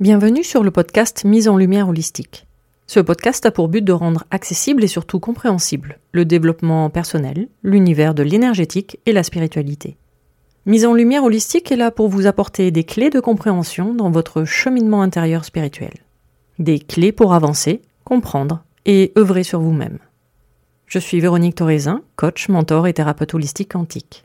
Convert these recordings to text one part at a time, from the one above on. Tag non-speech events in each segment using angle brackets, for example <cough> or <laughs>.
Bienvenue sur le podcast Mise en lumière holistique. Ce podcast a pour but de rendre accessible et surtout compréhensible le développement personnel, l'univers de l'énergétique et la spiritualité. Mise en lumière holistique est là pour vous apporter des clés de compréhension dans votre cheminement intérieur spirituel. Des clés pour avancer, comprendre et œuvrer sur vous-même. Je suis Véronique Thorezin, coach, mentor et thérapeute holistique quantique.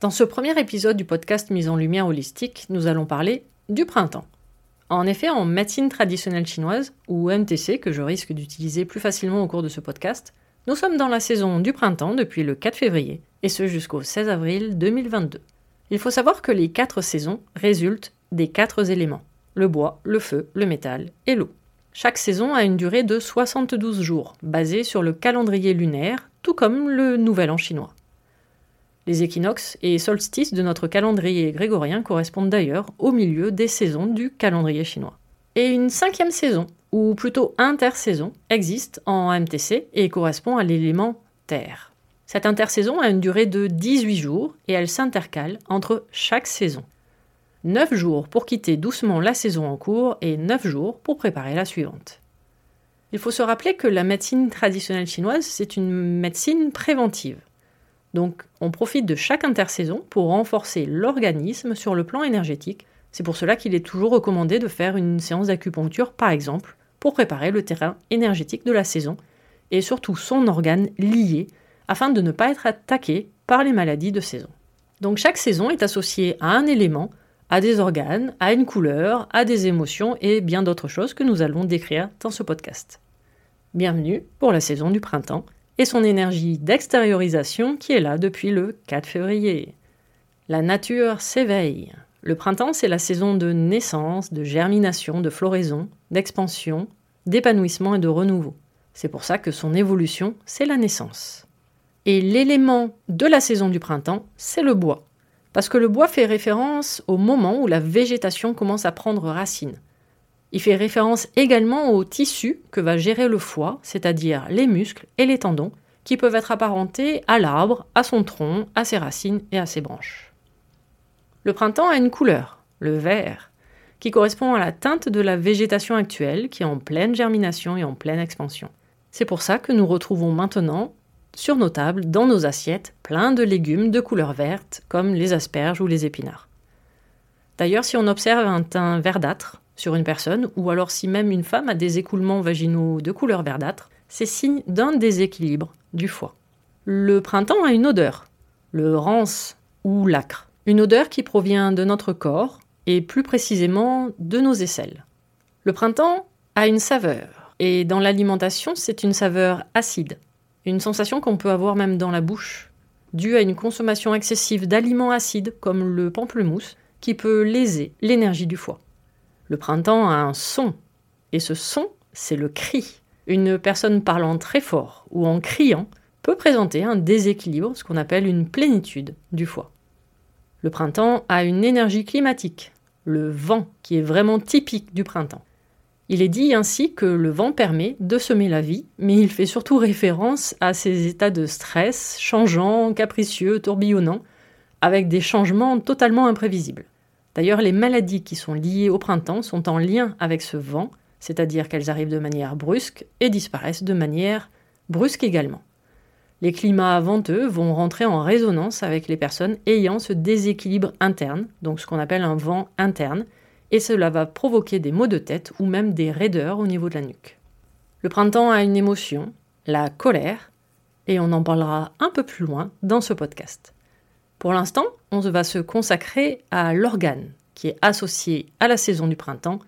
Dans ce premier épisode du podcast Mise en lumière holistique, nous allons parler du printemps. En effet, en médecine traditionnelle chinoise, ou MTC, que je risque d'utiliser plus facilement au cours de ce podcast, nous sommes dans la saison du printemps depuis le 4 février, et ce jusqu'au 16 avril 2022. Il faut savoir que les quatre saisons résultent des quatre éléments le bois, le feu, le métal et l'eau. Chaque saison a une durée de 72 jours, basée sur le calendrier lunaire, tout comme le nouvel an chinois. Les équinoxes et solstices de notre calendrier grégorien correspondent d'ailleurs au milieu des saisons du calendrier chinois. Et une cinquième saison, ou plutôt intersaison, existe en MTC et correspond à l'élément Terre. Cette intersaison a une durée de 18 jours et elle s'intercale entre chaque saison. 9 jours pour quitter doucement la saison en cours et 9 jours pour préparer la suivante. Il faut se rappeler que la médecine traditionnelle chinoise, c'est une médecine préventive. Donc on profite de chaque intersaison pour renforcer l'organisme sur le plan énergétique. C'est pour cela qu'il est toujours recommandé de faire une séance d'acupuncture par exemple pour préparer le terrain énergétique de la saison et surtout son organe lié afin de ne pas être attaqué par les maladies de saison. Donc chaque saison est associée à un élément, à des organes, à une couleur, à des émotions et bien d'autres choses que nous allons décrire dans ce podcast. Bienvenue pour la saison du printemps et son énergie d'extériorisation qui est là depuis le 4 février. La nature s'éveille. Le printemps, c'est la saison de naissance, de germination, de floraison, d'expansion, d'épanouissement et de renouveau. C'est pour ça que son évolution, c'est la naissance. Et l'élément de la saison du printemps, c'est le bois. Parce que le bois fait référence au moment où la végétation commence à prendre racine. Il fait référence également au tissu que va gérer le foie, c'est-à-dire les muscles et les tendons, qui peuvent être apparentés à l'arbre, à son tronc, à ses racines et à ses branches. Le printemps a une couleur, le vert, qui correspond à la teinte de la végétation actuelle qui est en pleine germination et en pleine expansion. C'est pour ça que nous retrouvons maintenant sur nos tables, dans nos assiettes, plein de légumes de couleur verte, comme les asperges ou les épinards. D'ailleurs, si on observe un teint verdâtre, sur une personne, ou alors si même une femme a des écoulements vaginaux de couleur verdâtre, c'est signe d'un déséquilibre du foie. Le printemps a une odeur, le rance ou l'acre, une odeur qui provient de notre corps et plus précisément de nos aisselles. Le printemps a une saveur, et dans l'alimentation, c'est une saveur acide, une sensation qu'on peut avoir même dans la bouche. dû à une consommation excessive d'aliments acides comme le pamplemousse, qui peut léser l'énergie du foie. Le printemps a un son, et ce son, c'est le cri. Une personne parlant très fort ou en criant peut présenter un déséquilibre, ce qu'on appelle une plénitude du foie. Le printemps a une énergie climatique, le vent, qui est vraiment typique du printemps. Il est dit ainsi que le vent permet de semer la vie, mais il fait surtout référence à ces états de stress changeants, capricieux, tourbillonnants, avec des changements totalement imprévisibles. D'ailleurs, les maladies qui sont liées au printemps sont en lien avec ce vent, c'est-à-dire qu'elles arrivent de manière brusque et disparaissent de manière brusque également. Les climats venteux vont rentrer en résonance avec les personnes ayant ce déséquilibre interne, donc ce qu'on appelle un vent interne, et cela va provoquer des maux de tête ou même des raideurs au niveau de la nuque. Le printemps a une émotion, la colère, et on en parlera un peu plus loin dans ce podcast. Pour l'instant, on va se consacrer à l'organe qui est associé à la saison du printemps,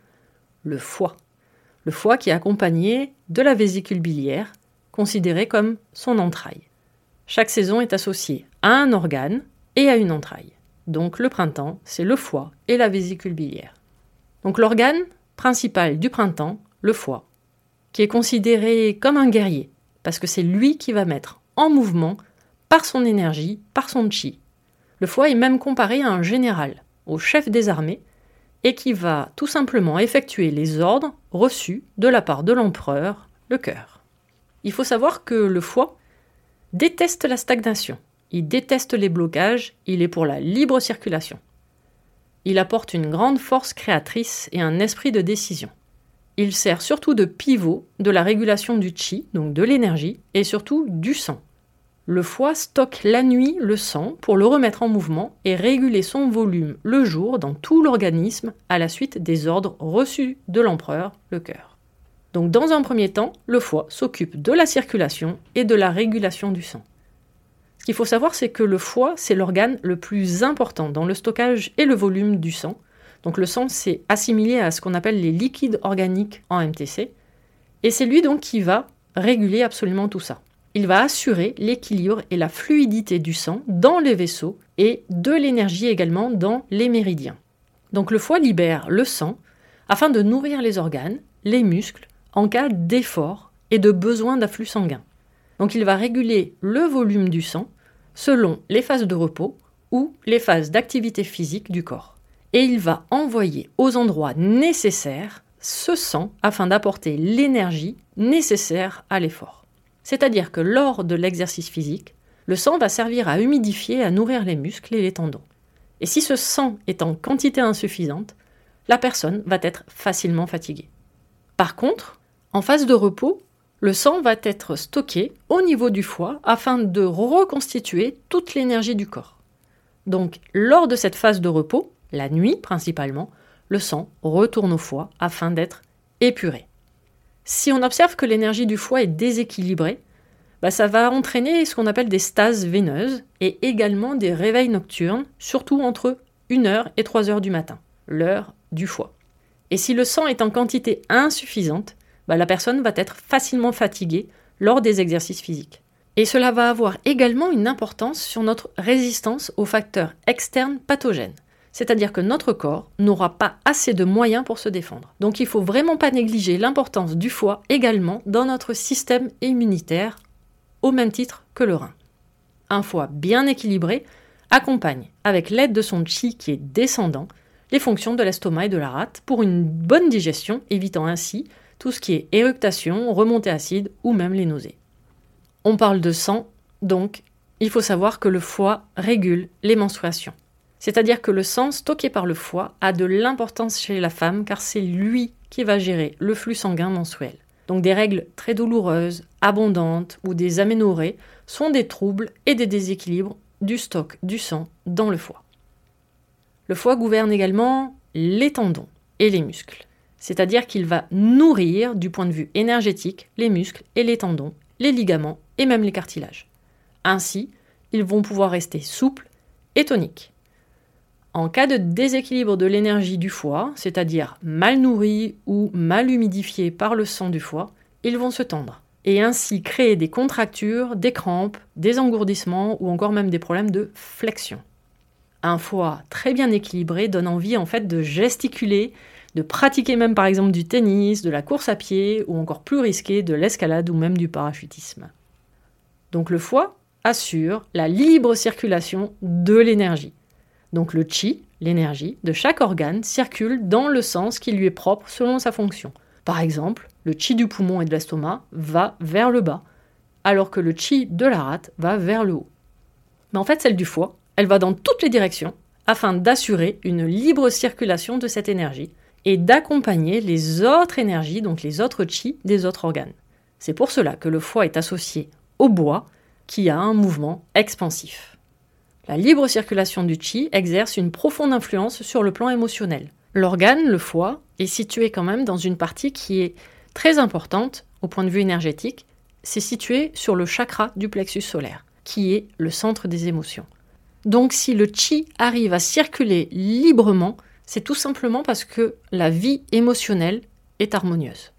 le foie. Le foie qui est accompagné de la vésicule biliaire, considérée comme son entraille. Chaque saison est associée à un organe et à une entraille. Donc le printemps, c'est le foie et la vésicule biliaire. Donc l'organe principal du printemps, le foie, qui est considéré comme un guerrier, parce que c'est lui qui va mettre en mouvement, par son énergie, par son chi, le foie est même comparé à un général, au chef des armées, et qui va tout simplement effectuer les ordres reçus de la part de l'empereur, le cœur. Il faut savoir que le foie déteste la stagnation, il déteste les blocages, il est pour la libre circulation. Il apporte une grande force créatrice et un esprit de décision. Il sert surtout de pivot de la régulation du chi, donc de l'énergie, et surtout du sang. Le foie stocke la nuit le sang pour le remettre en mouvement et réguler son volume le jour dans tout l'organisme à la suite des ordres reçus de l'empereur, le cœur. Donc dans un premier temps, le foie s'occupe de la circulation et de la régulation du sang. Ce qu'il faut savoir, c'est que le foie, c'est l'organe le plus important dans le stockage et le volume du sang. Donc le sang, c'est assimilé à ce qu'on appelle les liquides organiques en MTC. Et c'est lui donc qui va réguler absolument tout ça il va assurer l'équilibre et la fluidité du sang dans les vaisseaux et de l'énergie également dans les méridiens. Donc le foie libère le sang afin de nourrir les organes, les muscles, en cas d'effort et de besoin d'afflux sanguin. Donc il va réguler le volume du sang selon les phases de repos ou les phases d'activité physique du corps. Et il va envoyer aux endroits nécessaires ce sang afin d'apporter l'énergie nécessaire à l'effort. C'est-à-dire que lors de l'exercice physique, le sang va servir à humidifier, à nourrir les muscles et les tendons. Et si ce sang est en quantité insuffisante, la personne va être facilement fatiguée. Par contre, en phase de repos, le sang va être stocké au niveau du foie afin de reconstituer toute l'énergie du corps. Donc, lors de cette phase de repos, la nuit principalement, le sang retourne au foie afin d'être épuré. Si on observe que l'énergie du foie est déséquilibrée, bah, ça va entraîner ce qu'on appelle des stases veineuses et également des réveils nocturnes, surtout entre 1h et 3h du matin, l'heure du foie. Et si le sang est en quantité insuffisante, bah, la personne va être facilement fatiguée lors des exercices physiques. Et cela va avoir également une importance sur notre résistance aux facteurs externes pathogènes c'est-à-dire que notre corps n'aura pas assez de moyens pour se défendre. Donc il faut vraiment pas négliger l'importance du foie également dans notre système immunitaire, au même titre que le rein. Un foie bien équilibré accompagne, avec l'aide de son chi qui est descendant, les fonctions de l'estomac et de la rate pour une bonne digestion, évitant ainsi tout ce qui est éructation, remontée acide ou même les nausées. On parle de sang, donc il faut savoir que le foie régule les menstruations. C'est-à-dire que le sang stocké par le foie a de l'importance chez la femme car c'est lui qui va gérer le flux sanguin mensuel. Donc des règles très douloureuses, abondantes ou des aménorrhées sont des troubles et des déséquilibres du stock du sang dans le foie. Le foie gouverne également les tendons et les muscles, c'est-à-dire qu'il va nourrir du point de vue énergétique les muscles et les tendons, les ligaments et même les cartilages. Ainsi, ils vont pouvoir rester souples et toniques. En cas de déséquilibre de l'énergie du foie, c'est-à-dire mal nourris ou mal humidifiés par le sang du foie, ils vont se tendre et ainsi créer des contractures, des crampes, des engourdissements ou encore même des problèmes de flexion. Un foie très bien équilibré donne envie en fait de gesticuler, de pratiquer même par exemple du tennis, de la course à pied ou encore plus risqué de l'escalade ou même du parachutisme. Donc le foie assure la libre circulation de l'énergie. Donc le chi, l'énergie, de chaque organe circule dans le sens qui lui est propre selon sa fonction. Par exemple, le chi du poumon et de l'estomac va vers le bas, alors que le chi de la rate va vers le haut. Mais en fait, celle du foie, elle va dans toutes les directions afin d'assurer une libre circulation de cette énergie et d'accompagner les autres énergies, donc les autres chi des autres organes. C'est pour cela que le foie est associé au bois qui a un mouvement expansif. La libre circulation du chi exerce une profonde influence sur le plan émotionnel. L'organe, le foie, est situé quand même dans une partie qui est très importante au point de vue énergétique. C'est situé sur le chakra du plexus solaire, qui est le centre des émotions. Donc si le chi arrive à circuler librement, c'est tout simplement parce que la vie émotionnelle est harmonieuse.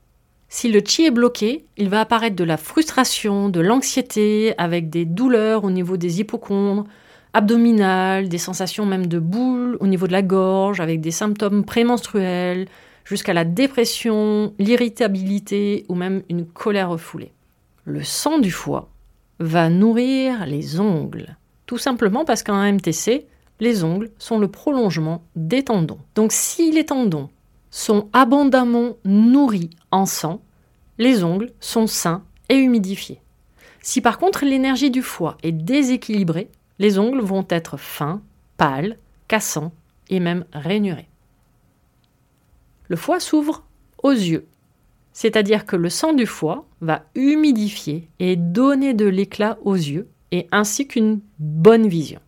Si le chi est bloqué, il va apparaître de la frustration, de l'anxiété, avec des douleurs au niveau des hypochondres, abdominales, des sensations même de boules au niveau de la gorge, avec des symptômes prémenstruels, jusqu'à la dépression, l'irritabilité ou même une colère refoulée. Le sang du foie va nourrir les ongles, tout simplement parce qu'en MTC, les ongles sont le prolongement des tendons. Donc si les tendons sont abondamment nourris en sang, les ongles sont sains et humidifiés. Si par contre l'énergie du foie est déséquilibrée, les ongles vont être fins, pâles, cassants et même rainurés. Le foie s'ouvre aux yeux, c'est-à-dire que le sang du foie va humidifier et donner de l'éclat aux yeux et ainsi qu'une bonne vision.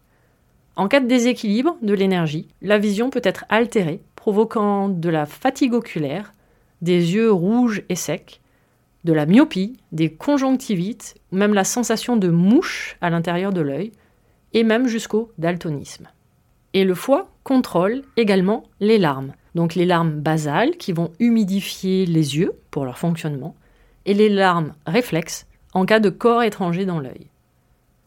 En cas de déséquilibre de l'énergie, la vision peut être altérée, provoquant de la fatigue oculaire, des yeux rouges et secs, de la myopie, des conjonctivites, ou même la sensation de mouche à l'intérieur de l'œil, et même jusqu'au daltonisme. Et le foie contrôle également les larmes, donc les larmes basales qui vont humidifier les yeux pour leur fonctionnement, et les larmes réflexes en cas de corps étranger dans l'œil.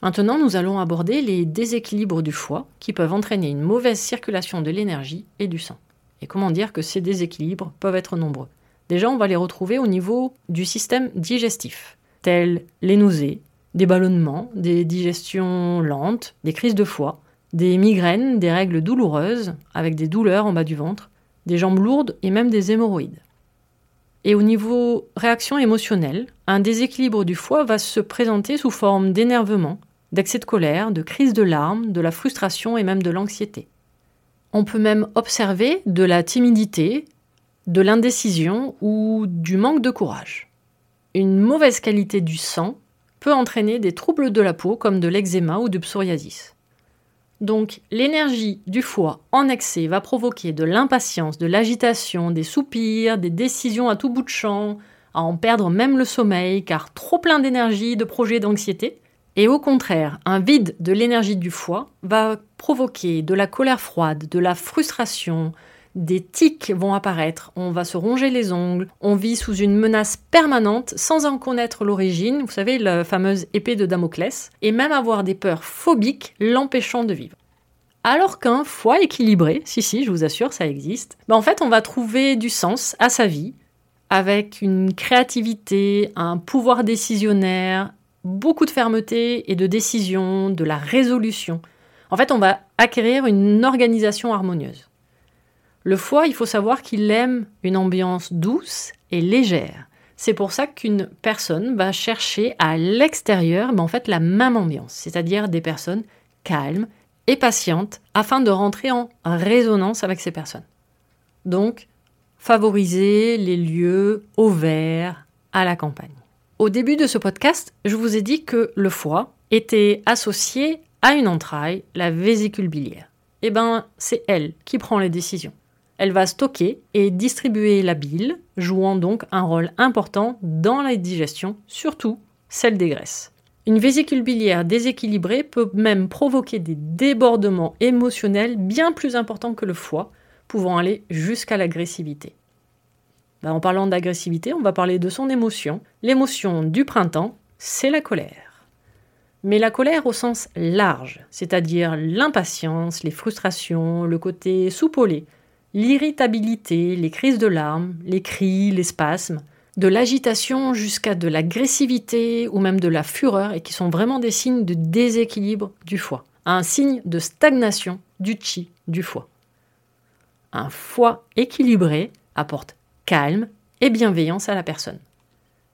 Maintenant, nous allons aborder les déséquilibres du foie qui peuvent entraîner une mauvaise circulation de l'énergie et du sang. Et comment dire que ces déséquilibres peuvent être nombreux? Déjà, on va les retrouver au niveau du système digestif, tels les nausées, des ballonnements, des digestions lentes, des crises de foie, des migraines, des règles douloureuses avec des douleurs en bas du ventre, des jambes lourdes et même des hémorroïdes. Et au niveau réaction émotionnelle, un déséquilibre du foie va se présenter sous forme d'énervement, d'excès de colère, de crise de larmes, de la frustration et même de l'anxiété. On peut même observer de la timidité, de l'indécision ou du manque de courage. Une mauvaise qualité du sang peut entraîner des troubles de la peau comme de l'eczéma ou du psoriasis. Donc l'énergie du foie en excès va provoquer de l'impatience, de l'agitation, des soupirs, des décisions à tout bout de champ, à en perdre même le sommeil car trop plein d'énergie, de projets d'anxiété, et au contraire, un vide de l'énergie du foie va provoquer de la colère froide, de la frustration, des tics vont apparaître, on va se ronger les ongles, on vit sous une menace permanente sans en connaître l'origine, vous savez, la fameuse épée de Damoclès, et même avoir des peurs phobiques l'empêchant de vivre. Alors qu'un foie équilibré, si si, je vous assure, ça existe, ben en fait on va trouver du sens à sa vie, avec une créativité, un pouvoir décisionnaire, beaucoup de fermeté et de décision, de la résolution. En fait, on va acquérir une organisation harmonieuse. Le foie, il faut savoir qu'il aime une ambiance douce et légère. C'est pour ça qu'une personne va chercher à l'extérieur, mais en fait la même ambiance, c'est-à-dire des personnes calmes et patientes afin de rentrer en résonance avec ces personnes. Donc, favoriser les lieux au vert, à la campagne. Au début de ce podcast, je vous ai dit que le foie était associé à une entraille, la vésicule biliaire. Eh bien, c'est elle qui prend les décisions. Elle va stocker et distribuer la bile, jouant donc un rôle important dans la digestion, surtout celle des graisses. Une vésicule biliaire déséquilibrée peut même provoquer des débordements émotionnels bien plus importants que le foie, pouvant aller jusqu'à l'agressivité. bah, En parlant d'agressivité, on va parler de son émotion. L'émotion du printemps, c'est la colère. Mais la colère au sens large, c'est-à-dire l'impatience, les frustrations, le côté soupolé, l'irritabilité, les crises de larmes, les cris, les spasmes, de l'agitation jusqu'à de l'agressivité ou même de la fureur et qui sont vraiment des signes de déséquilibre du foie, un signe de stagnation du chi du foie. Un foie équilibré apporte calme et bienveillance à la personne.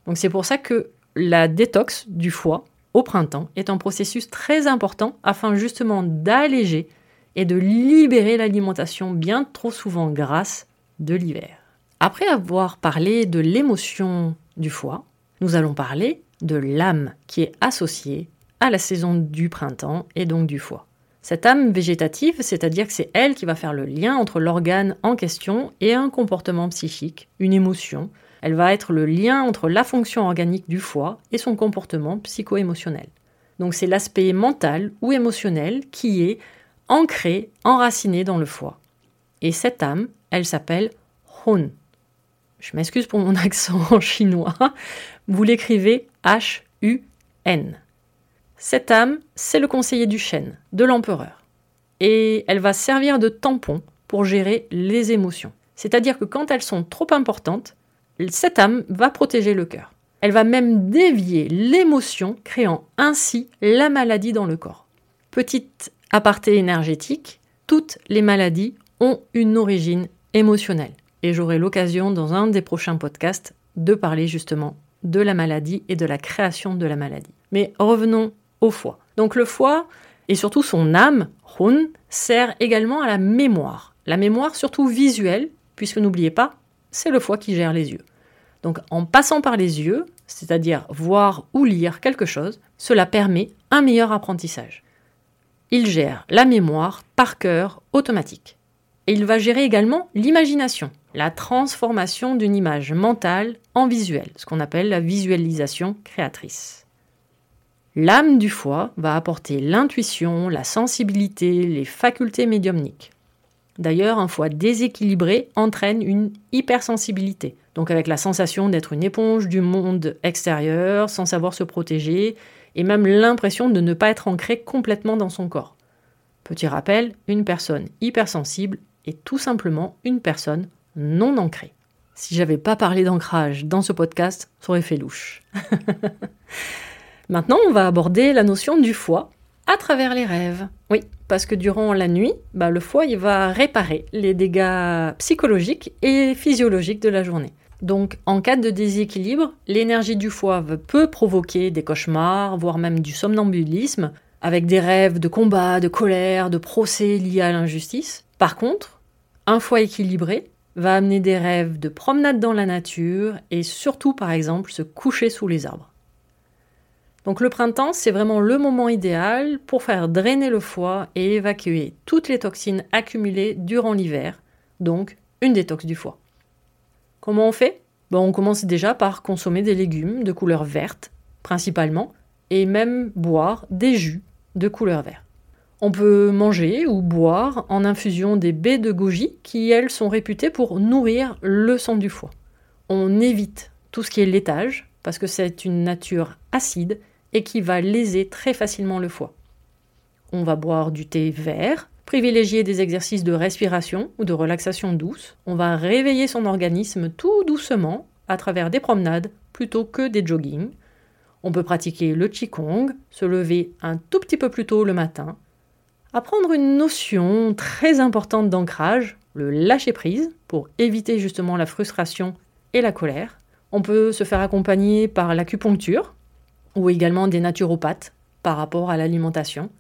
Donc c'est pour ça que la détox du foie au printemps est un processus très important afin justement d'alléger et de libérer l'alimentation bien trop souvent grasse de l'hiver. Après avoir parlé de l'émotion du foie, nous allons parler de l'âme qui est associée à la saison du printemps et donc du foie. Cette âme végétative, c'est-à-dire que c'est elle qui va faire le lien entre l'organe en question et un comportement psychique, une émotion. Elle va être le lien entre la fonction organique du foie et son comportement psycho-émotionnel. Donc c'est l'aspect mental ou émotionnel qui est ancré, enraciné dans le foie. Et cette âme, elle s'appelle Hun. Je m'excuse pour mon <laughs> accent chinois. Vous l'écrivez H-U-N. Cette âme, c'est le conseiller du chêne, de l'empereur. Et elle va servir de tampon pour gérer les émotions. C'est-à-dire que quand elles sont trop importantes, cette âme va protéger le cœur. Elle va même dévier l'émotion, créant ainsi la maladie dans le corps. Petite aparté énergétique, toutes les maladies ont une origine émotionnelle. Et j'aurai l'occasion dans un des prochains podcasts de parler justement de la maladie et de la création de la maladie. Mais revenons foie. Donc le foie, et surtout son âme, Hun, sert également à la mémoire. La mémoire surtout visuelle, puisque n'oubliez pas, c'est le foie qui gère les yeux. Donc en passant par les yeux, c'est-à-dire voir ou lire quelque chose, cela permet un meilleur apprentissage. Il gère la mémoire par cœur automatique. Et il va gérer également l'imagination, la transformation d'une image mentale en visuel, ce qu'on appelle la visualisation créatrice. L'âme du foie va apporter l'intuition, la sensibilité, les facultés médiumniques. D'ailleurs, un foie déséquilibré entraîne une hypersensibilité, donc avec la sensation d'être une éponge du monde extérieur, sans savoir se protéger, et même l'impression de ne pas être ancré complètement dans son corps. Petit rappel, une personne hypersensible est tout simplement une personne non ancrée. Si j'avais pas parlé d'ancrage dans ce podcast, ça aurait fait louche. <laughs> Maintenant, on va aborder la notion du foie à travers les rêves. Oui, parce que durant la nuit, bah, le foie il va réparer les dégâts psychologiques et physiologiques de la journée. Donc, en cas de déséquilibre, l'énergie du foie peut provoquer des cauchemars, voire même du somnambulisme, avec des rêves de combat, de colère, de procès liés à l'injustice. Par contre, un foie équilibré va amener des rêves de promenade dans la nature et surtout, par exemple, se coucher sous les arbres. Donc le printemps, c'est vraiment le moment idéal pour faire drainer le foie et évacuer toutes les toxines accumulées durant l'hiver, donc une détox du foie. Comment on fait? Bon, On commence déjà par consommer des légumes de couleur verte, principalement, et même boire des jus de couleur verte. On peut manger ou boire en infusion des baies de goji qui, elles, sont réputées pour nourrir le sang du foie. On évite tout ce qui est laitage parce que c'est une nature acide et qui va léser très facilement le foie. On va boire du thé vert, privilégier des exercices de respiration ou de relaxation douce. On va réveiller son organisme tout doucement à travers des promenades plutôt que des joggings. On peut pratiquer le qigong, se lever un tout petit peu plus tôt le matin, apprendre une notion très importante d'ancrage, le lâcher prise, pour éviter justement la frustration et la colère. On peut se faire accompagner par l'acupuncture, ou également des naturopathes par rapport à l'alimentation.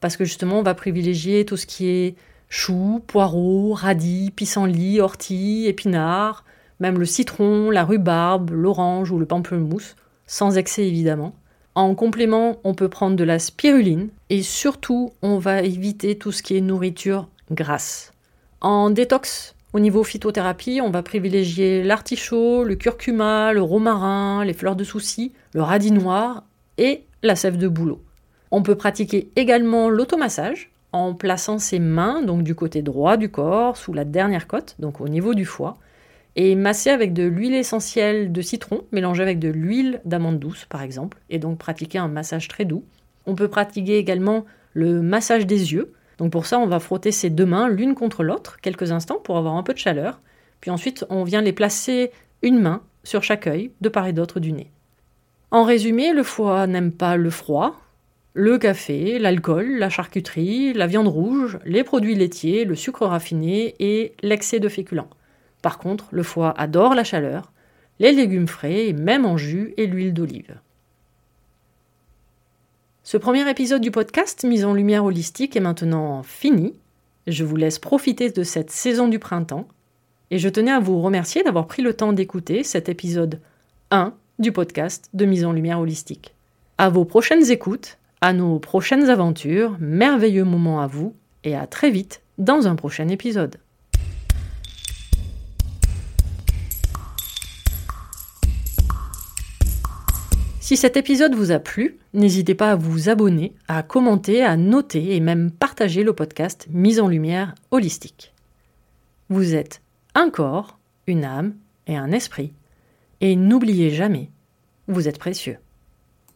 Parce que justement, on va privilégier tout ce qui est choux, poireaux, radis, pissenlit, ortie, épinards, même le citron, la rhubarbe, l'orange ou le pamplemousse, sans excès évidemment. En complément, on peut prendre de la spiruline et surtout, on va éviter tout ce qui est nourriture grasse. En détox, au niveau phytothérapie, on va privilégier l'artichaut, le curcuma, le romarin, les fleurs de souci, le radis noir et la sève de bouleau. On peut pratiquer également l'automassage en plaçant ses mains donc du côté droit du corps, sous la dernière côte, donc au niveau du foie, et masser avec de l'huile essentielle de citron mélangée avec de l'huile d'amande douce par exemple, et donc pratiquer un massage très doux. On peut pratiquer également le massage des yeux. Donc pour ça, on va frotter ses deux mains l'une contre l'autre quelques instants pour avoir un peu de chaleur. Puis ensuite, on vient les placer une main sur chaque œil, de part et d'autre du nez. En résumé, le foie n'aime pas le froid, le café, l'alcool, la charcuterie, la viande rouge, les produits laitiers, le sucre raffiné et l'excès de féculents. Par contre, le foie adore la chaleur, les légumes frais, même en jus et l'huile d'olive. Ce premier épisode du podcast Mise en lumière holistique est maintenant fini. Je vous laisse profiter de cette saison du printemps et je tenais à vous remercier d'avoir pris le temps d'écouter cet épisode 1 du podcast de Mise en lumière holistique. À vos prochaines écoutes, à nos prochaines aventures, merveilleux moments à vous et à très vite dans un prochain épisode. Si cet épisode vous a plu, n'hésitez pas à vous abonner, à commenter, à noter et même partager le podcast Mise en lumière holistique. Vous êtes un corps, une âme et un esprit, et n'oubliez jamais, vous êtes précieux.